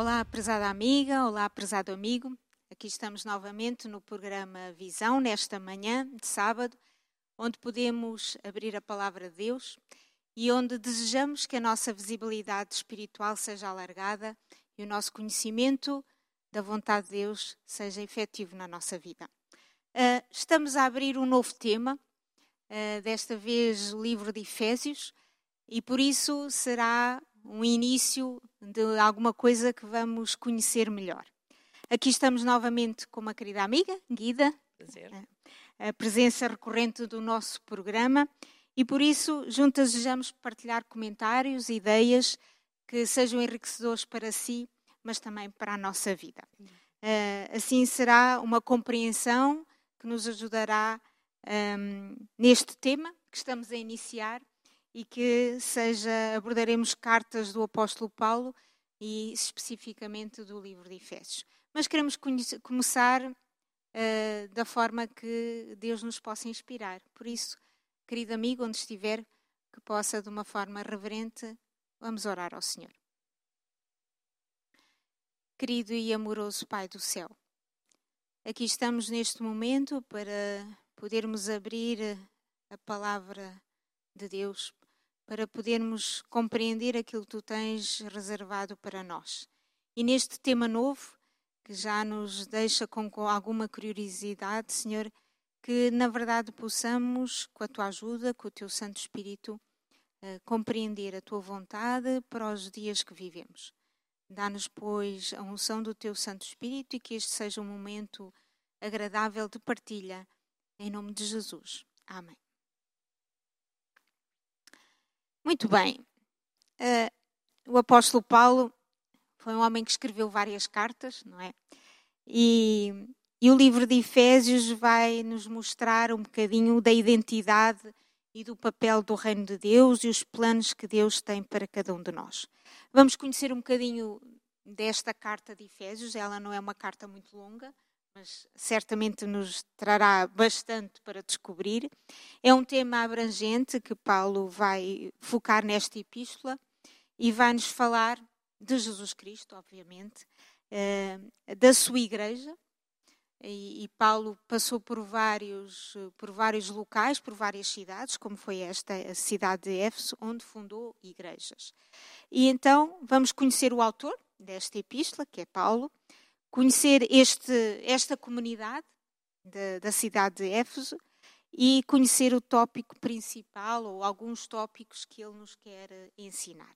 Olá, prezada amiga, olá, prezado amigo. Aqui estamos novamente no programa Visão, nesta manhã de sábado, onde podemos abrir a palavra de Deus e onde desejamos que a nossa visibilidade espiritual seja alargada e o nosso conhecimento da vontade de Deus seja efetivo na nossa vida. Uh, estamos a abrir um novo tema, uh, desta vez o livro de Efésios, e por isso será um início de alguma coisa que vamos conhecer melhor. Aqui estamos novamente com uma querida amiga, Guida, Prazer. a presença recorrente do nosso programa, e por isso juntas desejamos partilhar comentários, ideias que sejam enriquecedores para si, mas também para a nossa vida. Assim será uma compreensão que nos ajudará um, neste tema que estamos a iniciar e que seja abordaremos cartas do apóstolo Paulo e especificamente do livro de Efésios. Mas queremos começar uh, da forma que Deus nos possa inspirar. Por isso, querido amigo, onde estiver, que possa de uma forma reverente, vamos orar ao Senhor. Querido e amoroso Pai do céu, aqui estamos neste momento para podermos abrir a palavra de Deus, para podermos compreender aquilo que tu tens reservado para nós. E neste tema novo, que já nos deixa com, alguma curiosidade, Senhor, que na verdade possamos, com a tua ajuda, com o teu Santo Espírito, uh, compreender a tua vontade para os dias que vivemos. Dá-nos, pois, a unção do teu Santo Espírito e que este seja um momento agradável de partilha. Em nome de Jesus. Amém. Muito bem. Uh, o apóstolo Paulo foi um homem que escreveu várias cartas, não é? E, e o livro de Efésios vai nos mostrar um bocadinho da identidade e do papel do reino de Deus e os planos que Deus tem para cada um de nós. Vamos conhecer um bocadinho desta carta de Efésios. Ela não é uma carta muito longa, mas certamente nos trará bastante para descobrir. É um tema abrangente que Paulo vai focar nesta epístola e vai nos falar de Jesus Cristo, obviamente, eh, da sua igreja. E, Paulo passou por vários, por vários locais, por várias cidades, como foi esta a cidade de Éfeso, onde fundou igrejas. E então vamos conhecer o autor desta epístola, que é Paulo, conhecer este, esta comunidade de, da cidade de Éfeso e conhecer o tópico principal ou alguns tópicos que ele nos quer ensinar.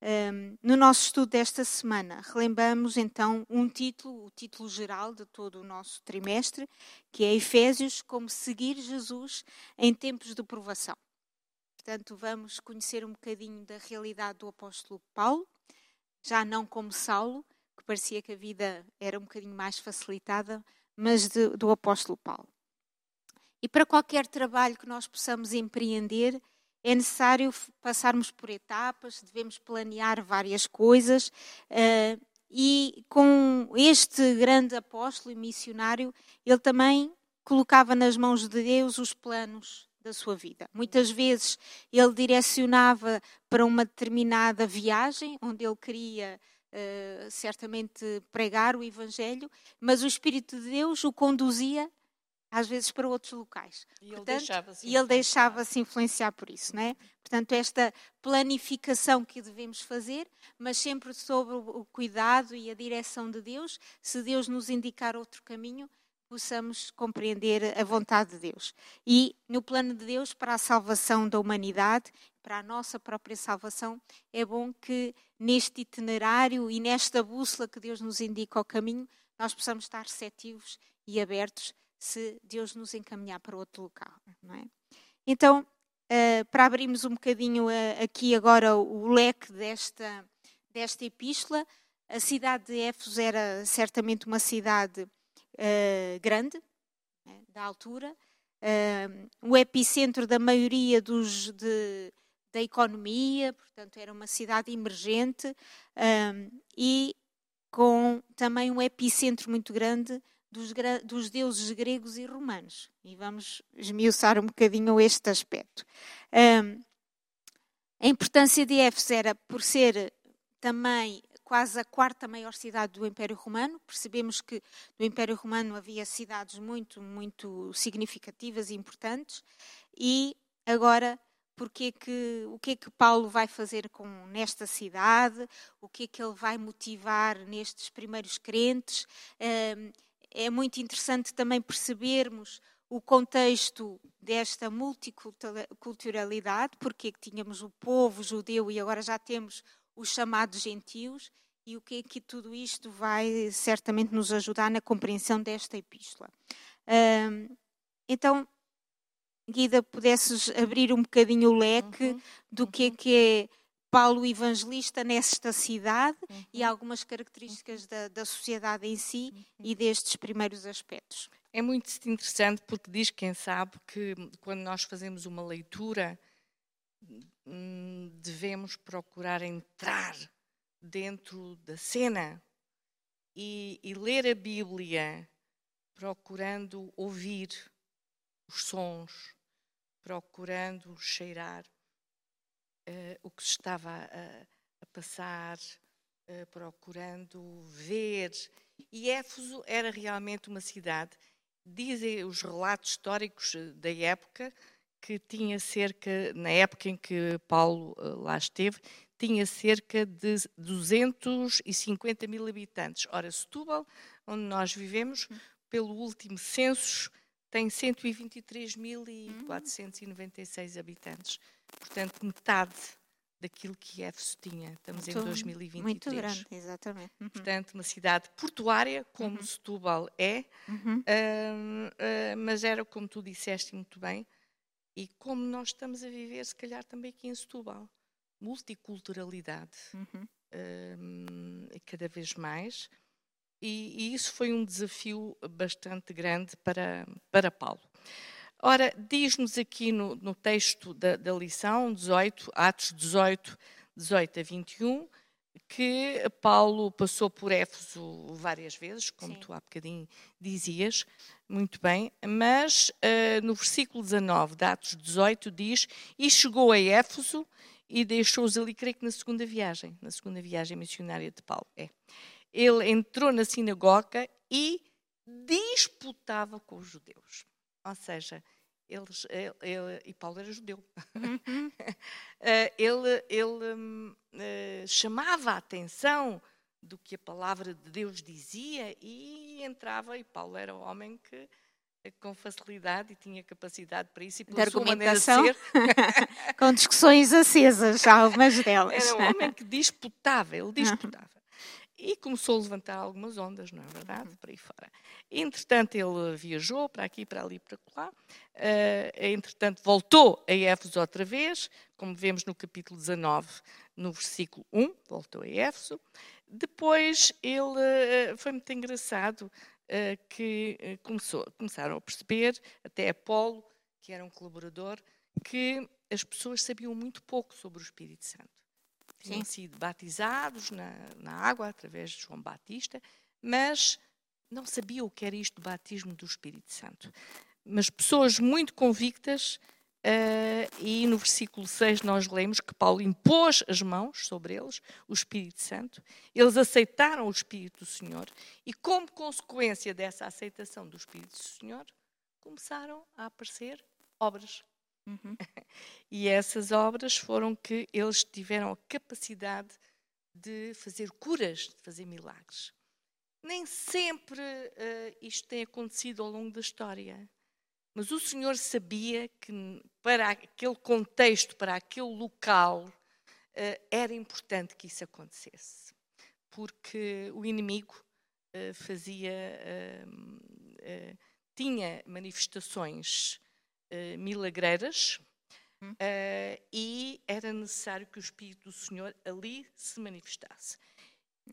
Um, no nosso estudo desta semana, relembramos então um título, o título geral de todo o nosso trimestre, que é Efésios, como seguir Jesus em tempos de provação. Portanto, vamos conhecer um bocadinho da realidade do apóstolo Paulo, já não como Saulo, parecia que a vida era um bocadinho mais facilitada, mas de, do apóstolo Paulo. E para qualquer trabalho que nós possamos empreender, é necessário passarmos por etapas, devemos planear várias coisas. Uh, e com este grande apóstolo e missionário, ele também colocava nas mãos de Deus os planos da sua vida. Muitas vezes ele direcionava para uma determinada viagem, onde ele queria uh, certamente pregar o Evangelho, mas o Espírito de Deus o conduzia às vezes para outros locais. E ele deixava-se influenciar. deixava influenciar por isso, não é? Portanto, esta planificação que devemos fazer, mas sempre sobre o cuidado e a direção de Deus, se Deus nos indicar outro caminho, possamos compreender a vontade de Deus. E no plano de Deus para a salvação da humanidade, para a nossa própria salvação, é bom que neste itinerário e nesta bússola que Deus nos indica o caminho, nós possamos estar receptivos e abertos se Deus nos encaminhar para outro local. É? Então, uh, para abrirmos um bocadinho uh, aqui agora o leque desta, desta epístola, a cidade de Éfeso era certamente uma cidade uh, grande, né, da altura, o epicentro da maioria dos, de, da economia, portanto, era uma cidade emergente e com também um epicentro muito grande dos, dos, deuses gregos e romanos. E vamos esmiuçar um bocadinho este aspecto. Um, a importância de Éfeso era por ser também quase a quarta maior cidade do Império Romano. Percebemos que no Império Romano havia cidades muito, muito significativas e importantes. E agora, porque que, o que é que Paulo vai fazer com nesta cidade? O que é que ele vai motivar nestes primeiros crentes? É muito interessante também percebermos o contexto desta multiculturalidade, porque tínhamos o povo judeu e agora já temos os chamados gentios, e o que é que tudo isto vai certamente nos ajudar na compreensão desta epístola. então, Guida, pudesses abrir um bocadinho o leque uhum, do uhum. que é que é Paulo Evangelista nesta cidade uhum. e algumas características da, da sociedade em si uhum. e destes primeiros aspectos. É muito interessante porque diz, quem sabe, que quando nós fazemos uma leitura, hum, devemos procurar entrar dentro da cena e, e ler a Bíblia procurando ouvir os sons, procurando cheirar uh, o que se estava a, a passar, uh, procurando ver. E Éfeso era realmente uma cidade dizem os relatos históricos eh, da época que tinha cerca, na época em que Paulo lá esteve, tinha cerca de 250 mil habitantes. Ora, Setúbal, onde nós vivemos, pelo último censo, tem 123.496 habitantes. Portanto, metade daquilo que Éfeso tinha. Estamos muito, em 2023. Muito grande, exatamente. Uhum. Portanto, uma cidade portuária, como uhum. Setúbal é, uhum. uh, uh, mas era, como tu disseste muito bem, e como nós estamos a viver, se calhar também aqui em Setúbal. Multiculturalidade, uh, cada vez mais. E, e, isso foi um desafio bastante grande para, para Paulo. Ora, diz-nos aqui no, no texto da, da, lição 18, Atos 18, 18 a 21, que Paulo passou por Éfeso várias vezes, como Sim. tu há bocadinho dizias, muito bem, mas uh, no versículo 19 de Atos 18 diz: E chegou a Éfeso e deixou-os ali, creio que na segunda viagem, na segunda viagem missionária de Paulo. É. Ele entrou na sinagoga e disputava com os judeus. Ou seja, eles, ele, ele, e Paulo era judeu. Uhum. Eh, ele, ele uh, chamava a atenção do que a palavra de Deus dizia e entrava, e Paulo era um homem que eh, com facilidade e tinha capacidade para isso e pela de argumentação, de com discussões acesas, algumas delas. Era um homem que disputava, ele disputava e começou a levantar algumas ondas, não é verdade? Uhum. Para aí fora. Entretanto, ele viajou para aqui, para ali, para lá. Uh, entretanto, voltou a Éfeso outra vez, como vemos no capítulo 19, no versículo 1, voltou a Éfeso. Depois, ele uh, foi muito engraçado uh, que começou, começaram a perceber, até Apolo, que era um colaborador, que as pessoas sabiam muito pouco sobre o Espírito Santo tinham sido batizados na, na água através de João Batista, mas não sabiam o que era isto do batismo do Espírito Santo. Mas pessoas muito convictas, uh, e no versículo 6 nós lemos que Paulo impôs as mãos sobre eles, o Espírito Santo, eles aceitaram o Espírito do Senhor, e como consequência dessa aceitação do Espírito do Senhor, começaram a aparecer obras Uhum. e essas obras foram que eles tiveram a capacidade de fazer curas, de fazer milagres. Nem sempre uh, isto tem acontecido ao longo da história, mas o Senhor sabia que para aquele contexto, para aquele local, uh, era importante que isso acontecesse, porque o inimigo uh, fazia, tinha manifestações uh, milagreiras uh, e era necessário que o Espírito do Senhor ali se manifestasse.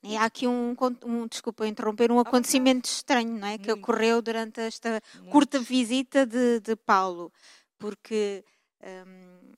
E há aqui um, um desculpa interromper, um acontecimento estranho, não é? Que ocorreu durante esta Muito. curta visita de, de Paulo, porque um,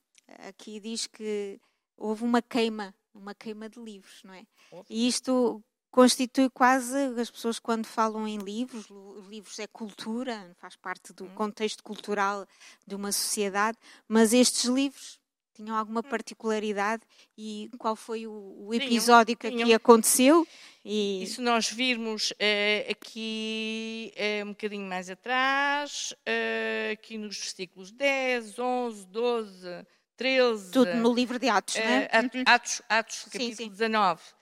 aqui diz que houve uma queima, uma queima de livros, não é? E isto constitui quase as pessoas quando falam em livros, livros é cultura, faz parte do hum. contexto cultural de uma sociedade, mas estes livros Tinham alguma hum. particularidade e qual foi o, episódio que aqui aconteceu? E... e se nós virmos uh, aqui uh, um bocadinho mais atrás, uh, aqui nos versículos 10, 11, 12, 13. Tudo no livro de Atos, não é? Atos, Atos capítulo sim, sim. 19.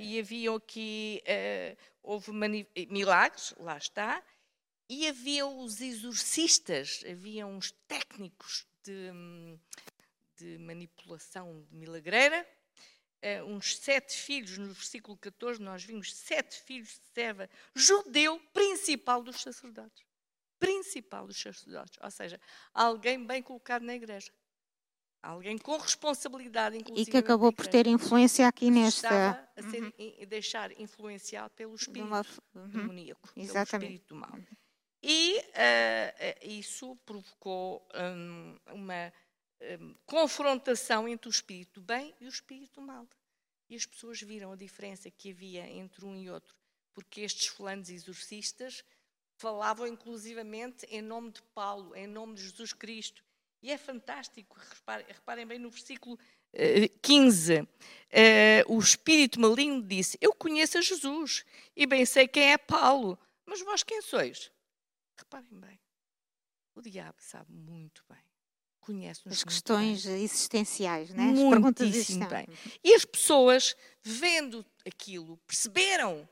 E havia aqui, houve milagres, lá está, e havia os exorcistas, havia uns técnicos de, de manipulação de milagreira, uh, uns sete filhos, no versículo 14 nós vimos sete filhos de Seva, judeu principal dos sacerdotes. Principal dos sacerdotes, ou seja, alguém bem colocado na igreja. Alguém com responsabilidade, inclusive. E que acabou por ter influência aqui nesta. A ser, uhum. deixar influenciar pelo espírito uma... uhum. demoníaco, Exatamente. pelo espírito mau. E uh, isso provocou um, uma um, confrontação entre o espírito bem e o espírito mal. E as pessoas viram a diferença que havia entre um e outro, porque estes fulanos exorcistas falavam inclusivamente em nome de Paulo, em nome de Jesus Cristo. E é fantástico, reparem, reparem bem no versículo uh, 15. Uh, o espírito maligno disse: Eu conheço a Jesus e bem sei quem é Paulo, mas vós quem sois? Reparem bem, o diabo sabe muito bem. Conhece-nos As questões bem. existenciais, né? As Muitíssimo bem. E as pessoas, vendo aquilo, perceberam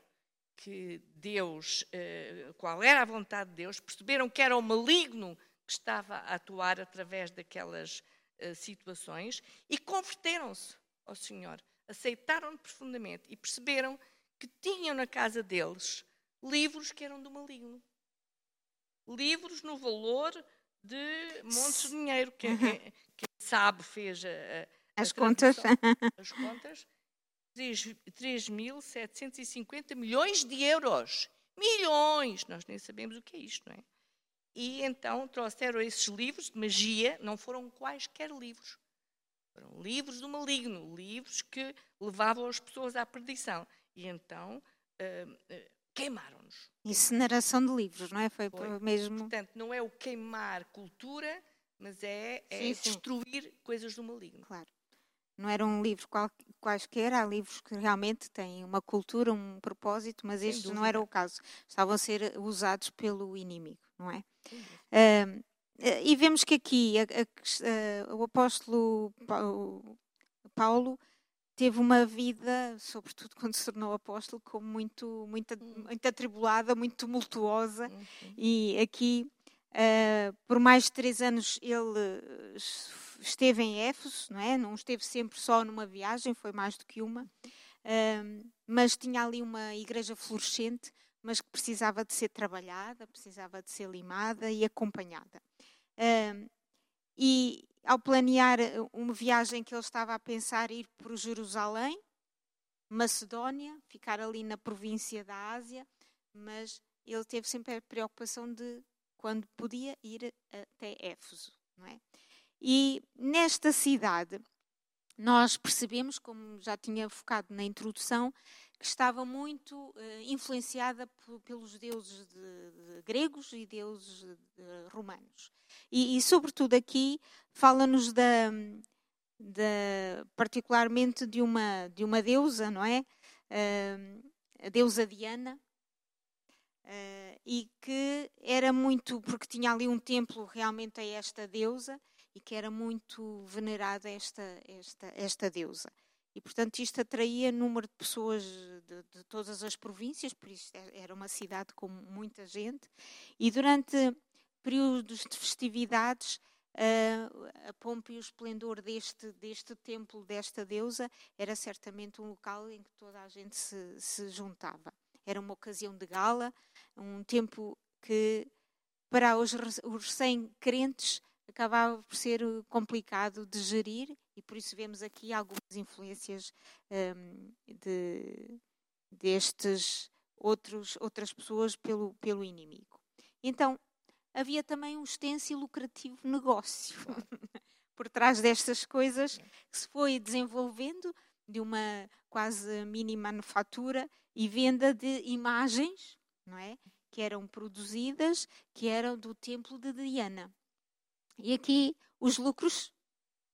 que Deus, eh, qual era a vontade de Deus, perceberam que era o maligno que estava a atuar através daquelas eh, situações e converteram-se ao Senhor, aceitaram-no profundamente e perceberam que tinham na casa deles livros que eram do maligno livros no valor de montes de dinheiro. Quem, uhum. quem, quem sabe fez a, a, as, a contas. as contas. 3.750 milhões de euros. Milhões! Nós nem sabemos o que é isto, não é? E então trouxeram esses livros de magia, não foram quaisquer livros. Foram livros do maligno, livros que levavam as pessoas à perdição. E então uh, queimaram-nos. Incineração de livros, não é? Foi, Foi. mesmo. Portanto, não é o queimar cultura, mas é, é sim, sim. destruir coisas do maligno. Claro. Não era um livro qual, quaisquer, há livros que realmente têm uma cultura, um propósito, mas este não era o caso. Estavam a ser usados pelo inimigo, não é? Uh, e vemos que aqui a, a, a, o apóstolo Paulo teve uma vida, sobretudo quando se tornou apóstolo, como muito, muito, hum. muito atribulada, muito tumultuosa. Uhum. E aqui, uh, por mais de três anos, ele esteve em Éfeso, não é? Não esteve sempre só numa viagem, foi mais do que uma. Uh, mas tinha ali uma igreja florescente, mas que precisava de ser trabalhada, precisava de ser limada e acompanhada. E, ao planear eh, uma viagem que ele estava a pensar ir para Jerusalém, Macedónia, ficar ali na província da Ásia, mas ele teve sempre a preocupação de quando podia ir até Éfeso, não é? E nesta cidade nós percebemos, como já tinha focado na introdução, estava muito uh, influenciada pelos deuses de, de gregos e deuses de, romanos. E, e, sobretudo aqui, fala-nos da, da, particularmente de uma, de uma deusa, não é? Uh, a deusa Diana, uh, e que era muito, porque tinha ali um templo realmente a esta deusa, e que era muito venerada esta, esta, esta deusa. E, portanto, isto atraía número de pessoas de, de, todas as províncias, por isso era uma cidade com muita gente. E durante períodos de festividades, uh, a pompa e o esplendor deste, deste templo, desta deusa, era certamente um local em que toda a gente se, se juntava. Era uma ocasião de gala, um tempo que, para os, os recém-crentes, acabava por ser eh, complicado de gerir e por isso vemos aqui algumas influências um, de, destes outros, outras pessoas pelo, pelo inimigo. Então, havia também um extenso e lucrativo negócio por trás destas coisas que se foi desenvolvendo de uma quase mini manufatura e venda de imagens, não é? Que eram produzidas, que eram do templo de Diana. E aqui os lucros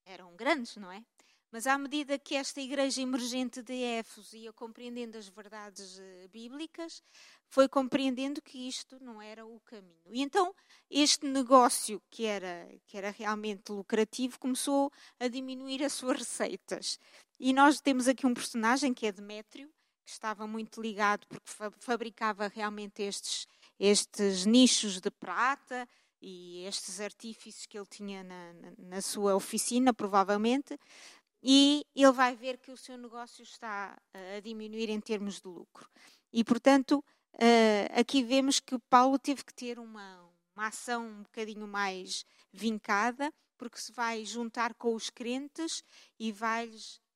eram grandes, não é? Mas à medida que esta igreja emergente de Éfeso ia compreendendo as verdades uh, bíblicas, foi compreendendo que isto não era o caminho. E então este negócio, que era, que era realmente lucrativo, começou a diminuir as suas receitas. E nós temos aqui um personagem que é Demétrio, que estava muito ligado porque fabricava realmente estes, estes nichos de prata e estes artífices que ele tinha na, na, na sua oficina, provavelmente e ele vai ver que o seu negócio está a diminuir em termos de lucro. E, portanto, aqui vemos que Paulo teve que ter uma, uma ação um bocadinho mais vincada, porque se vai juntar com os crentes e vai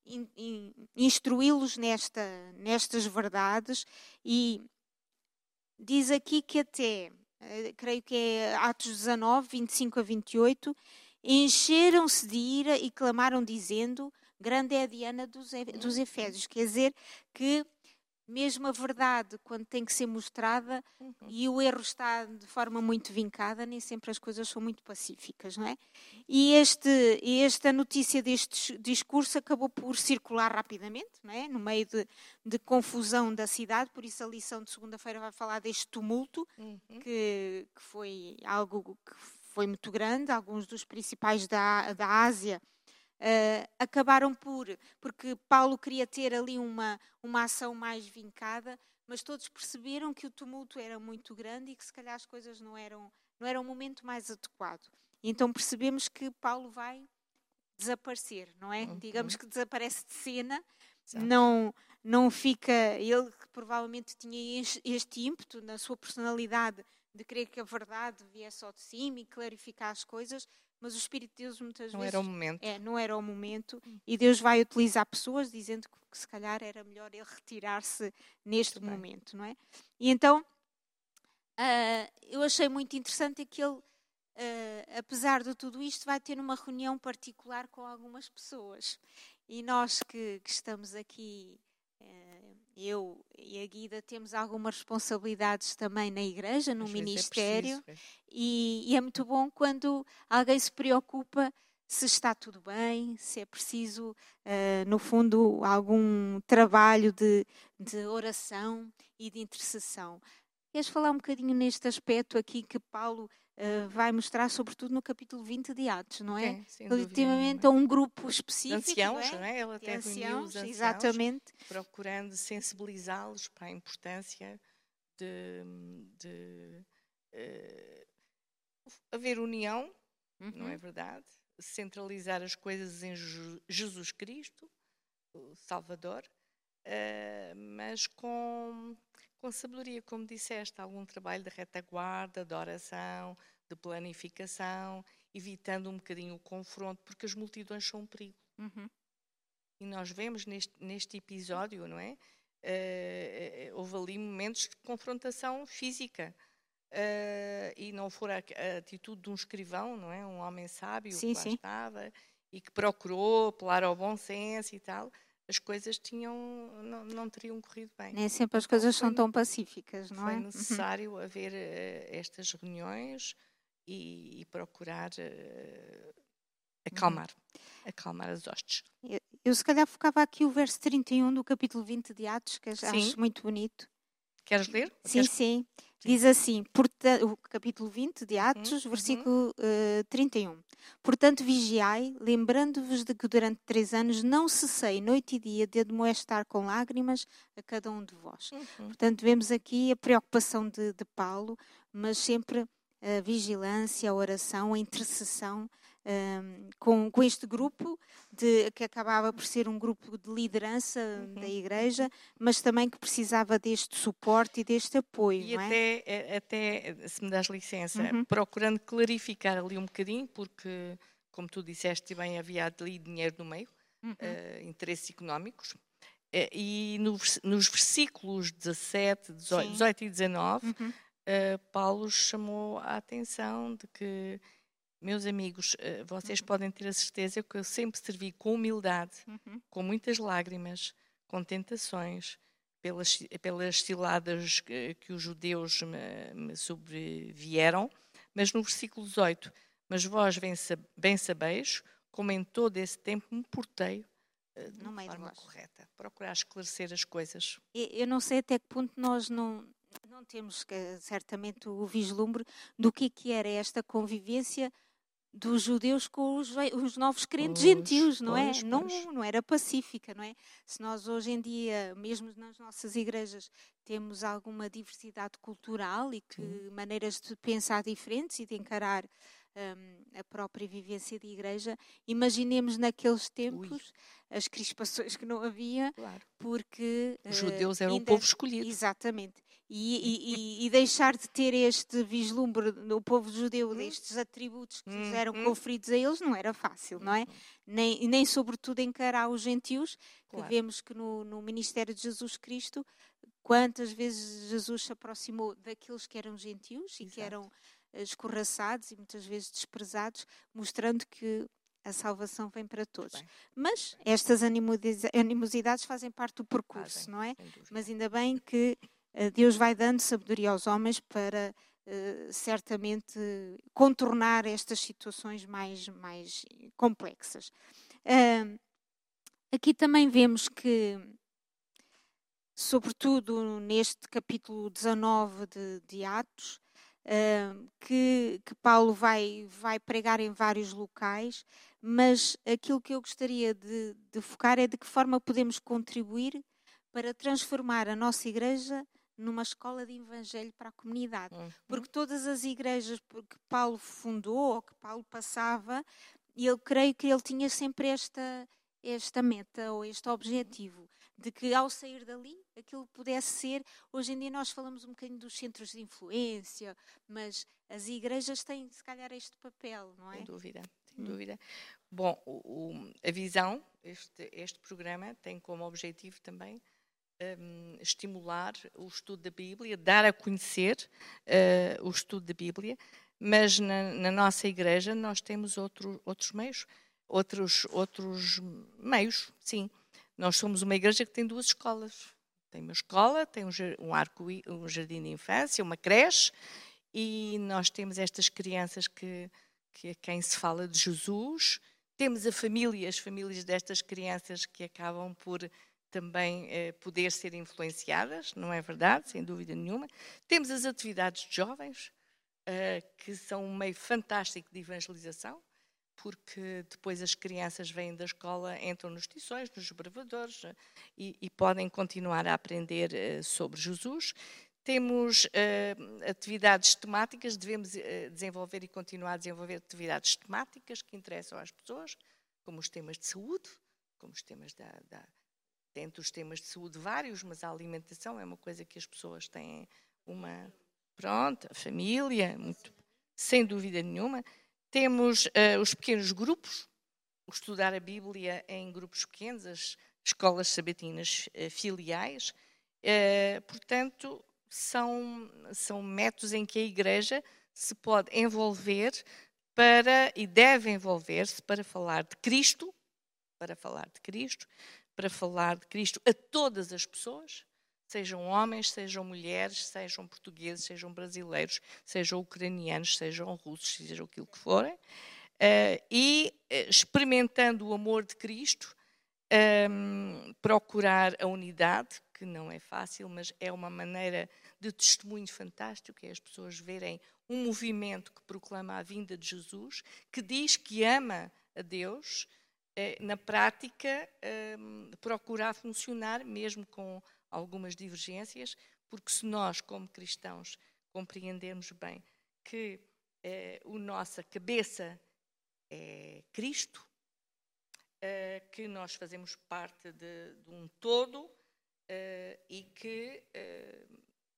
in, in, instruí-los nesta, nestas verdades. E diz aqui que até, eh, creio que é Atos 19, 25 a 28, encheram-se de ira e clamaram, dizendo: Grande é a Diana dos, dos Efésios. Quer dizer que, mesmo a verdade, quando tem que ser mostrada uhum. e o erro está de forma muito vincada, nem sempre as coisas são muito pacíficas, não é? E este, esta notícia deste discurso acabou por circular rapidamente, não é? No meio de, de confusão da cidade, por isso a lição de segunda-feira vai falar deste tumulto, uhum. que, que foi algo que foi muito grande. Alguns dos principais da, da Ásia uh, acabaram por. Porque Paulo queria ter ali uma, uma ação mais vincada, mas todos perceberam que o tumulto era muito grande e que se calhar as coisas não eram, não eram o momento mais adequado. Então percebemos que Paulo vai desaparecer, não é? Uhum. Digamos que desaparece de cena, Exato. não não fica ele que provavelmente tinha este ímpeto na sua personalidade de querer que a verdade viesse ao de cima e clarificar as coisas, mas o Espírito de Deus muitas não vezes. Não era o momento. É, não era o momento. E Deus vai utilizar pessoas dizendo que, que se calhar era melhor ele retirar-se neste muito momento, bem. não é? E então, uh, eu achei muito interessante que ele. Uh, apesar de tudo isto, vai ter uma reunião particular com algumas pessoas. E nós que, que estamos aqui uh, eu e a Guida temos algumas responsabilidades também na igreja, no Às é ministério, é preciso, e, e, é muito bom quando alguém se preocupa se está tudo bem, se é preciso, uh, no fundo, algum trabalho de, de oração e de intercessão. Queres falar um bocadinho neste aspecto aqui que Paulo uh, vai mostrar, sobretudo no capítulo 20 de Atos, não é? Sim, Relativamente a um grupo específico. Anciãos, não é? Não é? Ele até anciãos, os anciãos, exatamente. procurando sensibilizá-los para a importância de, de uh, haver união, uhum. não é uhum. verdade? Centralizar as coisas em Jesus Cristo, o Salvador, uh, mas com com sabedoria, como disseste, algum trabalho de retaguarda, de oração, de planificação, evitando um bocadinho o confronto, porque as multidões são um perigo. Uhum. E nós vemos neste, neste episódio, não é? Uh, houve ali momentos de confrontação física. Uh, e não for a, a, atitude de um escrivão, não é? Um homem sábio sim, que lá sim. estava e que procurou apelar ao bom senso e tal as coisas tinham, não, não teriam corrido bem. Nem sempre as coisas foi, são tão pacíficas, não foi é? Foi necessário haver uh, estas reuniões e, e procurar uh, acalmar, uhum. acalmar as hostes. Eu, eu, se calhar focava aqui o verso 31 do capítulo 20 de Atos, que sim. acho muito bonito. Queres ler? Sim, Queres... sim. Diz assim, o capítulo 20 de Atos, uhum. versículo uh, 31. Portanto, vigiai, lembrando-vos de que durante três anos não cessei noite e dia de admoestar com lágrimas a cada um de vós. Uhum. Portanto, vemos aqui a preocupação de, de Paulo, mas sempre a vigilância, a oração, a intercessão um, com, com este grupo, de, que acabava por ser um grupo de liderança uhum. da igreja, mas também que precisava deste suporte e deste apoio. E até, é? até, se me das licença, uhum. procurando clarificar ali um bocadinho, porque, como tu disseste bem, havia ali dinheiro no meio, uhum. uh, interesses económicos. E no, nos versículos 17, 18, 18 e 19, uh, Paulo chamou a atenção de que meus amigos, eh, vocês uhum. podem ter a certeza que eu sempre servi com humildade, uhum. com muitas lágrimas, com tentações, pelas, pelas ciladas que, que os judeus me, me, sobrevieram. Mas no versículo 18, mas vós bem sabeis como em todo esse tempo, me portei uh, de uma de forma vós. correta. Procurar esclarecer as coisas. Eu não sei até que ponto nós não, não temos que, certamente o vislumbre do que, é que era esta convivência dos judeus com os, os novos crentes Pois, gentios, não pois, é? Não, pois. não era pacífica, não é? Se nós hoje em dia, mesmo nas nossas igrejas, temos alguma diversidade cultural e que maneiras de pensar diferentes e de encarar hum, a própria vivência de igreja, imaginemos naqueles tempos as crispações que não havia, Claro. porque Os eh, judeus eram o ainda- povo escolhido. Exatamente. E, e- e- deixar de ter este vislumbre no povo judeu, destes atributos que lhes eram Uhum. conferidos a eles, não era fácil, não é? Nem, nem sobretudo, encarar os gentios, que Claro. vemos que no, no ministério de Jesus Cristo, quantas vezes Jesus se aproximou daqueles que eram gentios e que eram escorraçados e muitas vezes desprezados, mostrando que a salvação vem para todos. Bem. Mas estas animosidades- fazem parte do percurso, Fazem, não é? Mas ainda bem que Deus vai dando sabedoria aos homens para eh, certamente contornar estas situações mais, mais complexas. Aqui também vemos que, sobretudo neste capítulo 19 de, de Atos, que, que Paulo vai, vai pregar em vários locais, mas aquilo que eu gostaria de, de focar é de que forma podemos contribuir para transformar a nossa igreja numa escola de evangelho para a comunidade. Uhum. Porque todas as igrejas que Paulo fundou ou que Paulo passava, eu creio que ele tinha sempre esta, esta meta ou este objetivo de que ao sair dali aquilo pudesse ser. Hoje em dia nós falamos um bocadinho dos centros de influência, mas as igrejas têm se calhar este papel, não é? Sem dúvida, sem Hum. dúvida. Bom, o- o- a visão, este, este programa tem como objetivo também hum, estimular o estudo da Bíblia, dar a conhecer eh, o estudo da Bíblia, mas na, na nossa igreja nós temos outro, outros meios, outros, outros meios, sim. Nós somos uma igreja que tem duas escolas. Tem uma escola, tem um, um, arco, um jardim de infância, uma creche, e nós temos estas crianças que, que a quem se fala de Jesus. Temos a família, as famílias destas crianças que acabam por também eh, poder ser influenciadas, não é verdade? Sem dúvida nenhuma. Temos as atividades de jovens, eh, que são um meio fantástico de evangelização, porque depois as crianças vêm da escola, entram nos tições, nos bravadores eh, e, e podem continuar a aprender eh, sobre Jesus. Temos eh, atividades temáticas, devemos eh, desenvolver e continuar a desenvolver atividades temáticas que interessam às pessoas, como os temas de saúde, como os temas da, da dentre os temas de saúde vários, mas a alimentação é uma coisa que as pessoas têm uma pronto, a família, muito, sem dúvida nenhuma. Temos eh, os pequenos grupos, estudar a Bíblia em grupos pequenos, as escolas sabatinas eh, filiais. Eh, portanto, são, são métodos em que a Igreja se pode envolver para e deve envolver-se para falar de Cristo, para falar de Cristo, para falar de Cristo a todas as pessoas, sejam homens, sejam mulheres, sejam portugueses, sejam brasileiros, sejam ucranianos, sejam russos, sejam aquilo que forem, eh, e eh, experimentando o amor de Cristo, ehm, procurar a unidade, que não é fácil, mas é uma maneira de testemunho fantástico, é as pessoas verem um movimento que proclama a vinda de Jesus, que diz que ama a Deus, na prática, ehm, procurar funcionar, mesmo com algumas divergências, porque se nós, como cristãos, compreendermos bem que eh, a nossa cabeça é Cristo, eh, que nós fazemos parte de, de um todo eh, e que eh,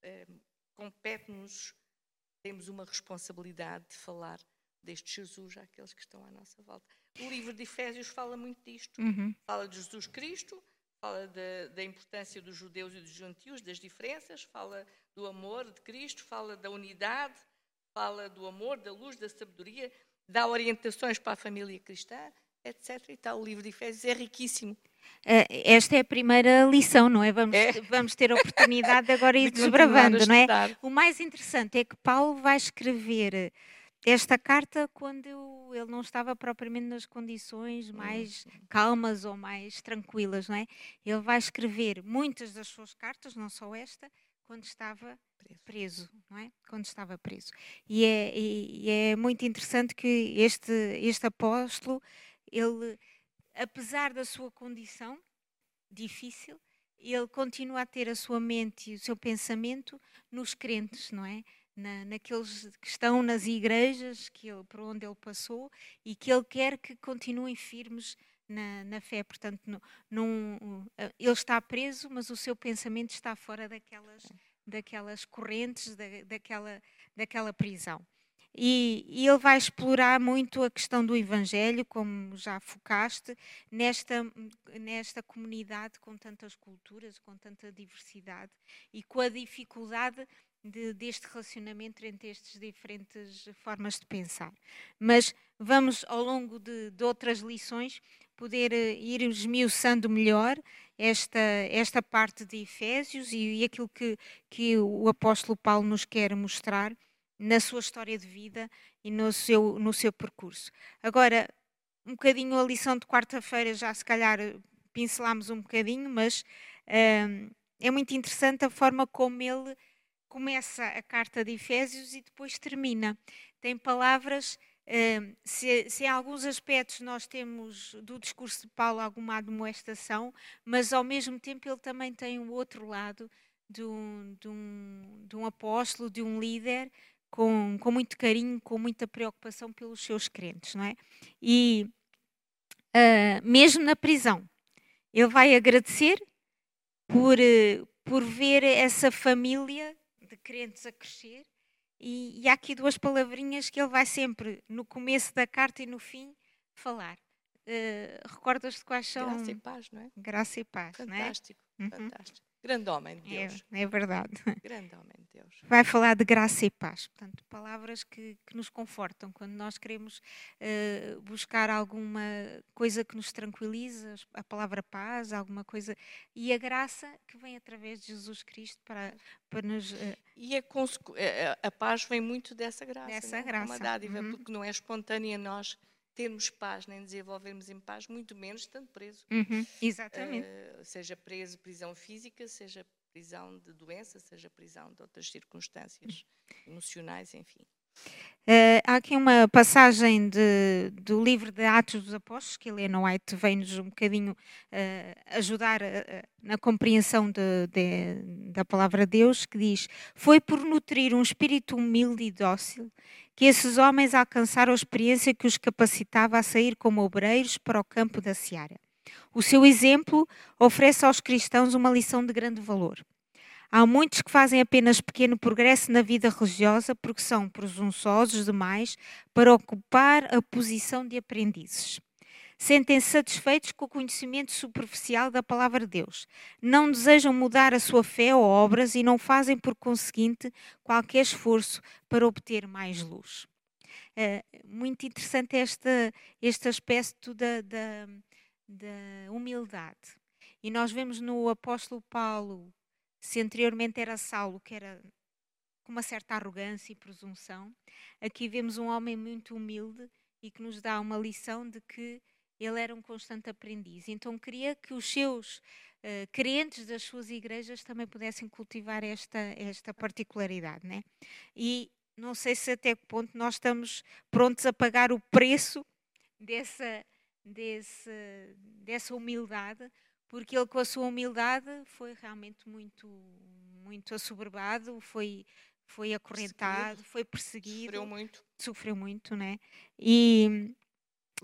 eh, compete-nos, temos uma responsabilidade de falar deste Jesus àqueles que estão à nossa volta. O livro de Efésios fala muito disto. Uhum. Fala de Jesus Cristo, fala da, da importância dos judeus e dos gentios, das diferenças, fala do amor de Cristo, fala da unidade, fala do amor, da luz, da sabedoria, dá orientações para a família cristã, etc. E tal. O livro de Efésios é riquíssimo. Eh, Esta é a primeira lição, não é? Vamos, É. vamos ter a oportunidade de agora ir De a desbravando, não é? O mais interessante é que Paulo vai escrever esta carta quando ele não estava propriamente nas condições hum, mais calmas ou mais tranquilas, não é? Ele vai escrever muitas das suas cartas, não só esta, quando estava preso, não é? Quando estava preso. E é, e é muito interessante que este, este apóstolo, ele, apesar da sua condição difícil, ele continua a ter a sua mente e o seu pensamento nos crentes, não é? Na, naqueles que estão nas igrejas que ele, por onde ele passou e que ele quer que continuem firmes na, na fé. Portanto, não, não, ele está preso, mas o seu pensamento está fora daquelas, daquelas correntes, da, daquela, daquela prisão. E, e, ele vai explorar muito a questão do Evangelho, como já focaste, nesta, nesta comunidade com tantas culturas, com tanta diversidade e com a dificuldade de, deste relacionamento entre estas diferentes formas de pensar. Mas vamos, ao longo de, de outras lições, poder eh, ir esmiuçando melhor esta, esta parte de Efésios e, e aquilo que, que o apóstolo Paulo nos quer mostrar na sua história de vida e no seu, no seu percurso. Agora, um bocadinho a lição de quarta-feira, já se calhar pincelámos um bocadinho, mas um, é muito interessante a forma como ele começa a carta de Efésios e depois termina. Tem palavras se, se, em alguns aspectos nós temos do discurso de Paulo alguma admoestação, mas ao mesmo tempo ele também tem o outro lado de um, de um, de um apóstolo, de um líder, com, com muito carinho, com muita preocupação pelos seus crentes, não é? E uh, mesmo na prisão, ele vai agradecer por, uh, por ver essa família crentes a crescer e, e há aqui duas palavrinhas que ele vai sempre, no começo da carta e no fim, falar. Uh, Recordas-te quais são? Graça e paz, não é? Graça e paz, fantástico, não é? Fantástico. Grande homem de Deus. É, é, verdade. Grande homem de Deus. Vai falar de graça e paz. Portanto, palavras que, que nos confortam quando nós queremos uh, buscar alguma coisa que nos tranquiliza, a palavra paz, alguma coisa. E a graça que vem através de Jesus Cristo para, para nos. Uh, e a, a, paz vem muito dessa graça. Dessa não? graça. É uma dádiva, uhum. porque não é espontânea nós termos paz nem desenvolvermos em paz, muito menos estando preso. Uhum, exatamente. Uh, seja preso prisão física, seja prisão de doença, seja prisão de outras circunstâncias emocionais, enfim. Uh, há aqui uma passagem de, do livro de Atos dos Apóstolos, que Helena White vem-nos um bocadinho uh, ajudar na compreensão de, de, da palavra de Deus, que diz: Foi por nutrir um espírito humilde e dócil que esses homens alcançaram a experiência que os capacitava a sair como obreiros para o campo da seara. O seu exemplo oferece aos cristãos uma lição de grande valor. Há muitos que fazem apenas pequeno progresso na vida religiosa porque são presunçosos demais para ocupar a posição de aprendizes sentem-se satisfeitos com o conhecimento superficial da palavra de Deus. Não desejam mudar a sua fé ou obras e não fazem, por conseguinte, qualquer esforço para obter mais luz. É muito interessante este, este aspecto da, da, da humildade. E nós vemos no apóstolo Paulo, se anteriormente era Saulo, que era com uma certa arrogância e presunção, aqui vemos um homem muito humilde e que nos dá uma lição de que ele era um constante aprendiz. Então queria que os seus uh, crentes das suas igrejas também pudessem cultivar esta, esta particularidade. Né? E não sei se até que ponto nós estamos prontos a pagar o preço dessa, desse, dessa humildade, porque ele com a sua humildade foi realmente muito, muito assoberbado, foi, foi acorrentado, foi perseguido. Sofreu muito. Sofreu muito, né? E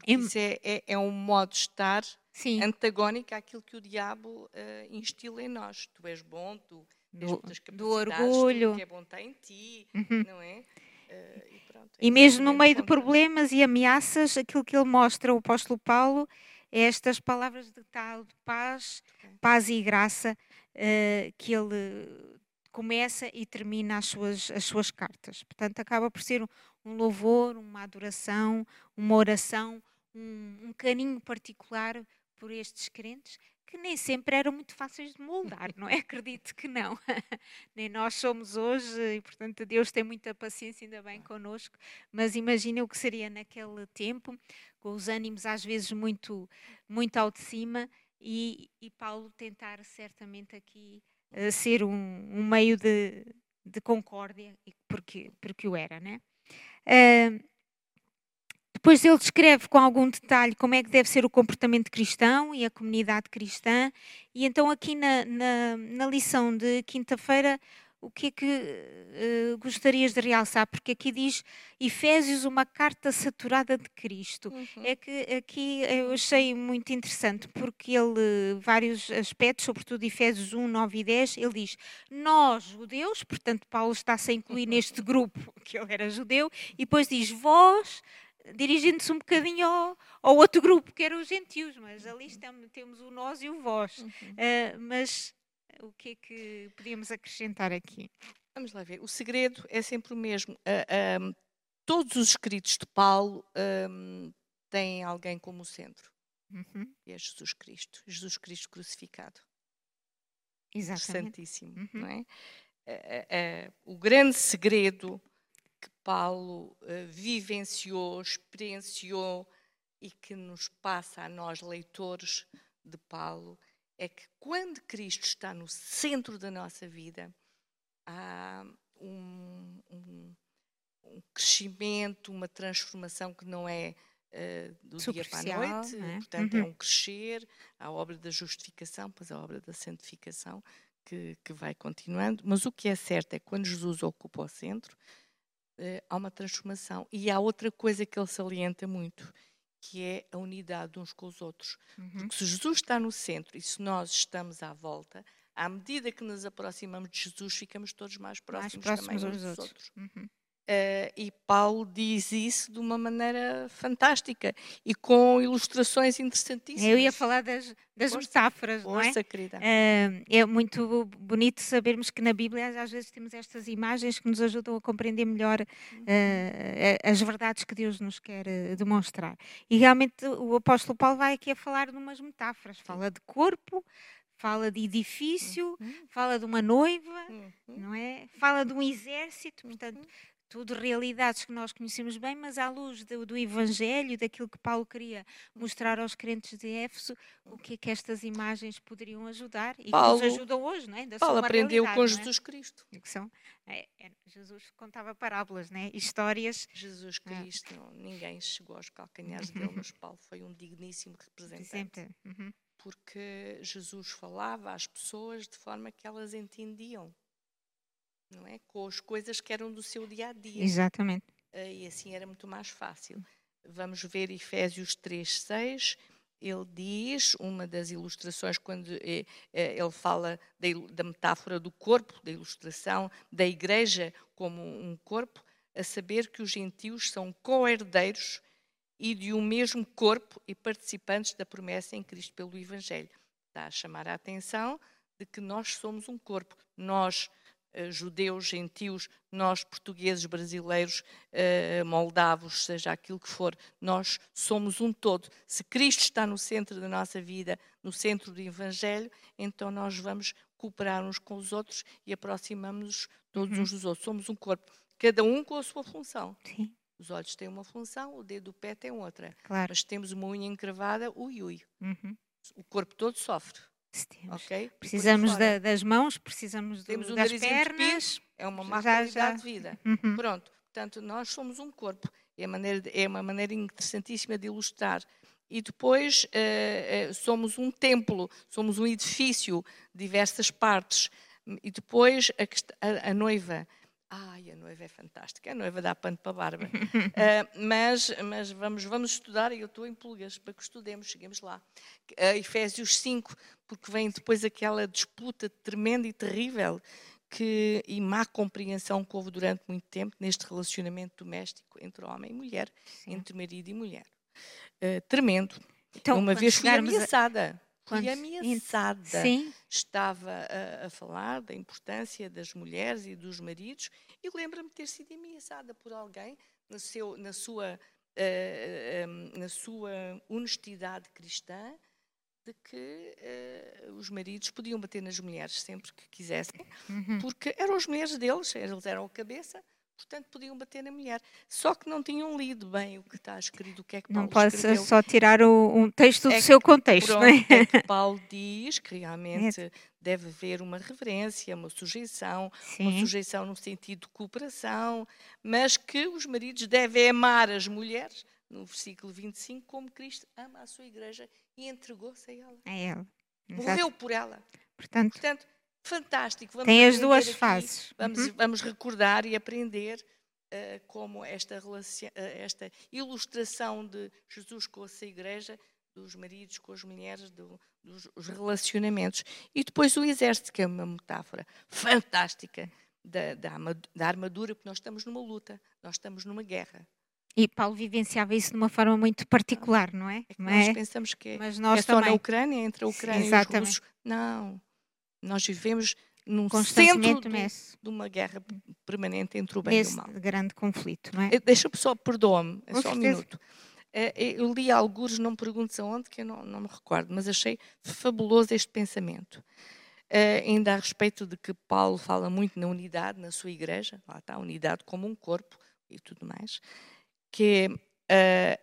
isso é, é, é, um modo de estar Sim. antagónico àquilo que o diabo uh, instila em nós. Tu és bom, tu tens do, muitas do orgulho. que é bom estar em ti, uhum. não é? Uh, e, pronto, é e mesmo no meio de problemas e ameaças, aquilo que ele mostra, o apóstolo Paulo, é estas palavras de tal de paz, okay. paz e graça uh, que ele começa e termina as suas, as suas cartas. Portanto, acaba por ser um, louvor, uma adoração, uma oração, um, um carinho particular por estes crentes que nem sempre eram muito fáceis de moldar, não é? Acredito que não. nem nós somos hoje, e portanto Deus tem muita paciência, ainda bem connosco, mas imagina o que seria naquele tempo, com os ânimos às vezes muito, muito ao de cima, e, e Paulo tentar certamente aqui uh, ser um, um meio de, de concórdia, porque, porque o era, né? Uh, depois ele descreve com algum detalhe como é que deve ser o comportamento cristão e a comunidade cristã. E então aqui na, na, na lição de quinta-feira, o que é que uh, gostarias de realçar? Porque aqui diz Efésios, uma carta saturada de Cristo. Uhum. É que aqui eu achei muito interessante, porque ele, vários aspectos, sobretudo Efésios 1, 9 e 10, ele diz: Nós, judeus, portanto, Paulo está-se a incluir neste grupo, que ele era judeu, e depois diz: Vós, dirigindo-se um bocadinho ao, ao, outro grupo, que eram os gentios, mas ali estamos, temos o nós e o vós. Uhum. Uh, mas o que é que podíamos acrescentar aqui? Vamos lá ver. O segredo é sempre o mesmo. Uh, um, todos os escritos de Paulo um, têm alguém como centro. Uhum. E é Jesus Cristo. Jesus Cristo crucificado. Exatamente. Santíssimo, uhum. não é? Uh, uh, o grande segredo que Paulo vivenciou, experienciou e que nos passa a nós, leitores de Paulo, é que quando Cristo está no centro da nossa vida, há um, um, um crescimento, uma transformação que não é uh, do dia para a noite, é? portanto, é uhum. é um crescer, a obra da justificação, pois a obra da santificação que, que vai continuando. Mas o que é certo é que quando Jesus ocupa o centro, uh, há uma transformação. E há outra coisa que ele salienta muito, que é a unidade uns com os outros. Uhum. Porque se Jesus está no centro e se nós estamos à volta, à medida que nos aproximamos de Jesus, ficamos todos mais próximos, mais próximos também uns dos outros. outros. Uhum. Uh, e Paulo diz isso de uma maneira fantástica e com ilustrações interessantíssimas. Eu ia falar das, das força, metáforas, força, não é? querida. Uh, é muito bonito sabermos que na Bíblia às vezes temos estas imagens que nos ajudam a compreender melhor uh, as verdades que Deus nos quer demonstrar. E realmente o apóstolo Paulo vai aqui a falar de umas metáforas. Fala de corpo, fala de edifício, uhum. fala de uma noiva, uhum. não é? Fala de um exército, portanto, uhum tudo realidades que nós conhecemos bem, mas à luz do, do, Evangelho, daquilo que Paulo queria mostrar aos crentes de Éfeso, o que é que estas imagens poderiam ajudar e Paulo, que nos ajudam hoje, não é? Paulo aprendeu com é? Jesus Cristo. Que são, é, é, Jesus contava parábolas, né? histórias. Jesus é. Cristo, não, ninguém chegou aos calcanhares dele, mas Paulo foi um digníssimo representante. Uhum. Porque Jesus falava às pessoas de forma que elas entendiam não é? Com as coisas que eram do seu dia a dia. Exatamente. Uh, e assim era muito mais fácil. Vamos ver Efésios 3, 6. Ele diz, uma das ilustrações, quando eh, eh, ele fala da, metáfora do corpo, da ilustração da igreja como um corpo, a saber que os gentios são co-herdeiros e de um mesmo corpo e participantes da promessa em Cristo pelo Evangelho. Está a chamar a atenção de que nós somos um corpo. Nós, eh, judeus, gentios, nós portugueses, brasileiros, uh, moldavos, seja aquilo que for, nós somos um todo. Se Cristo está no centro da nossa vida, no centro do Evangelho, então nós vamos cooperar uns com os outros e aproximamos-nos todos uns dos outros. Somos um corpo, cada um com a sua função. Sim. Os olhos têm uma função, o dedo do pé tem outra. Claro. Mas temos uma unha encravada, ui ui. Uhum. O corpo todo sofre. Okay? Precisamos da, das mãos, precisamos do, um das pernas. É uma má já, qualidade já. de vida. Uhum. Pronto. Portanto, nós somos um corpo. É, maneira, é uma maneira interessantíssima de ilustrar. E depois uh, somos um templo, somos um edifício, diversas partes. E depois a, a, a noiva Ai, a noiva é fantástica, a noiva dá pano para a barba. uh, mas mas vamos, vamos estudar, e eu estou em pulgas para que estudemos, cheguemos lá. Uh, Efésios 5, porque vem depois aquela disputa tremenda e terrível que, e má compreensão que houve durante muito tempo neste relacionamento doméstico entre homem e mulher, Sim. entre marido e mulher. Uh, tremendo. Então, Uma vez fui ameaçada. A Fui ameaçada. Sim. Estava a, a, falar da importância das mulheres e dos maridos e lembro-me de ter sido ameaçada por alguém no seu, na, sua, uh, uh, na sua honestidade cristã de que uh, os maridos podiam bater nas mulheres sempre que quisessem, uhum. porque eram as mulheres deles, eles eram a cabeça, portanto podiam bater na mulher. Só que não tinham lido bem o que está escrito, o que é que Paulo Não pode escreveu. só tirar o, um texto é do seu contexto, pronto, não é? é que Paulo diz que realmente é. deve haver uma reverência, uma sujeição, Sim. uma sujeição no sentido de cooperação, mas que os maridos devem amar as mulheres, no versículo 25, como Cristo ama a sua igreja e entregou-se a ela. A ela. Morreu por ela. Portanto, Portanto fantástico. Vamos tem as duas aqui, fases. Vamos, uhum. vamos recordar e aprender uh, como esta, uh, esta ilustração de Jesus com a sua igreja, dos maridos com as mulheres, do, dos relacionamentos. E depois o exército, que é uma metáfora fantástica da, da, da armadura, porque nós estamos numa luta, nós estamos numa guerra. E Paulo vivenciava isso de uma forma muito particular, não é? é nós é? pensamos que é, Mas nós é só também... na Ucrânia, entre a Ucrânia Sim, e os russos. Não. Nós vivemos num centro do, de uma guerra permanente entre o bem Nesse e o mal. grande conflito, não é? Eh, deixa-me só, perdoa-me, é só um minuto. Eh, eh, eu li alguns, não me perguntes aonde, que eu não, não me recordo, mas achei fabuloso este pensamento. Uh, ainda a respeito de que Paulo fala muito na unidade, na sua igreja, lá está a unidade como um corpo e tudo mais, que uh,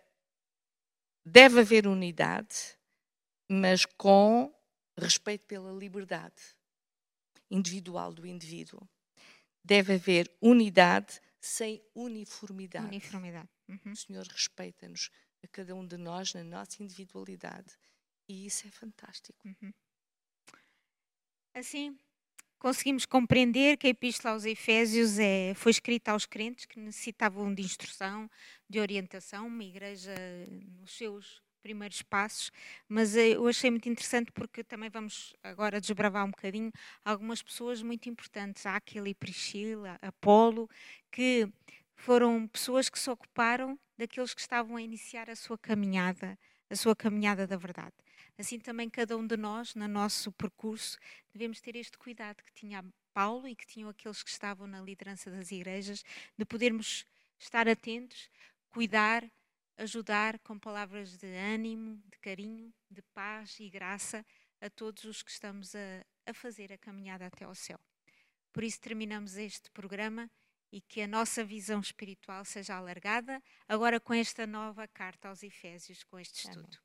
deve haver unidade, mas com respeito pela liberdade individual do indivíduo. Deve haver unidade sem uniformidade. Uniformidade. Uhum. O Senhor respeita-nos a cada um de nós na nossa individualidade e isso é fantástico. Uhum. Assim, conseguimos compreender que a Epístola aos Efésios é, foi escrita aos crentes que necessitavam de instrução, de orientação, uma igreja nos seus primeiros passos, mas eh, eu achei muito interessante porque também vamos agora desbravar um bocadinho algumas pessoas muito importantes, Aquila e Priscila, Apolo, que foram pessoas que se ocuparam daqueles que estavam a iniciar a sua caminhada, a sua caminhada da verdade. Assim também cada um de nós, no nosso percurso, devemos ter este cuidado que tinha Paulo e que tinham aqueles que estavam na liderança das igrejas, de podermos estar atentos, cuidar, ajudar com palavras de ânimo, de carinho, de paz e graça a todos os que estamos a, a fazer a caminhada até ao céu. Por isso terminamos este programa e que a nossa visão espiritual seja alargada, agora com esta nova carta aos Efésios, com este estudo.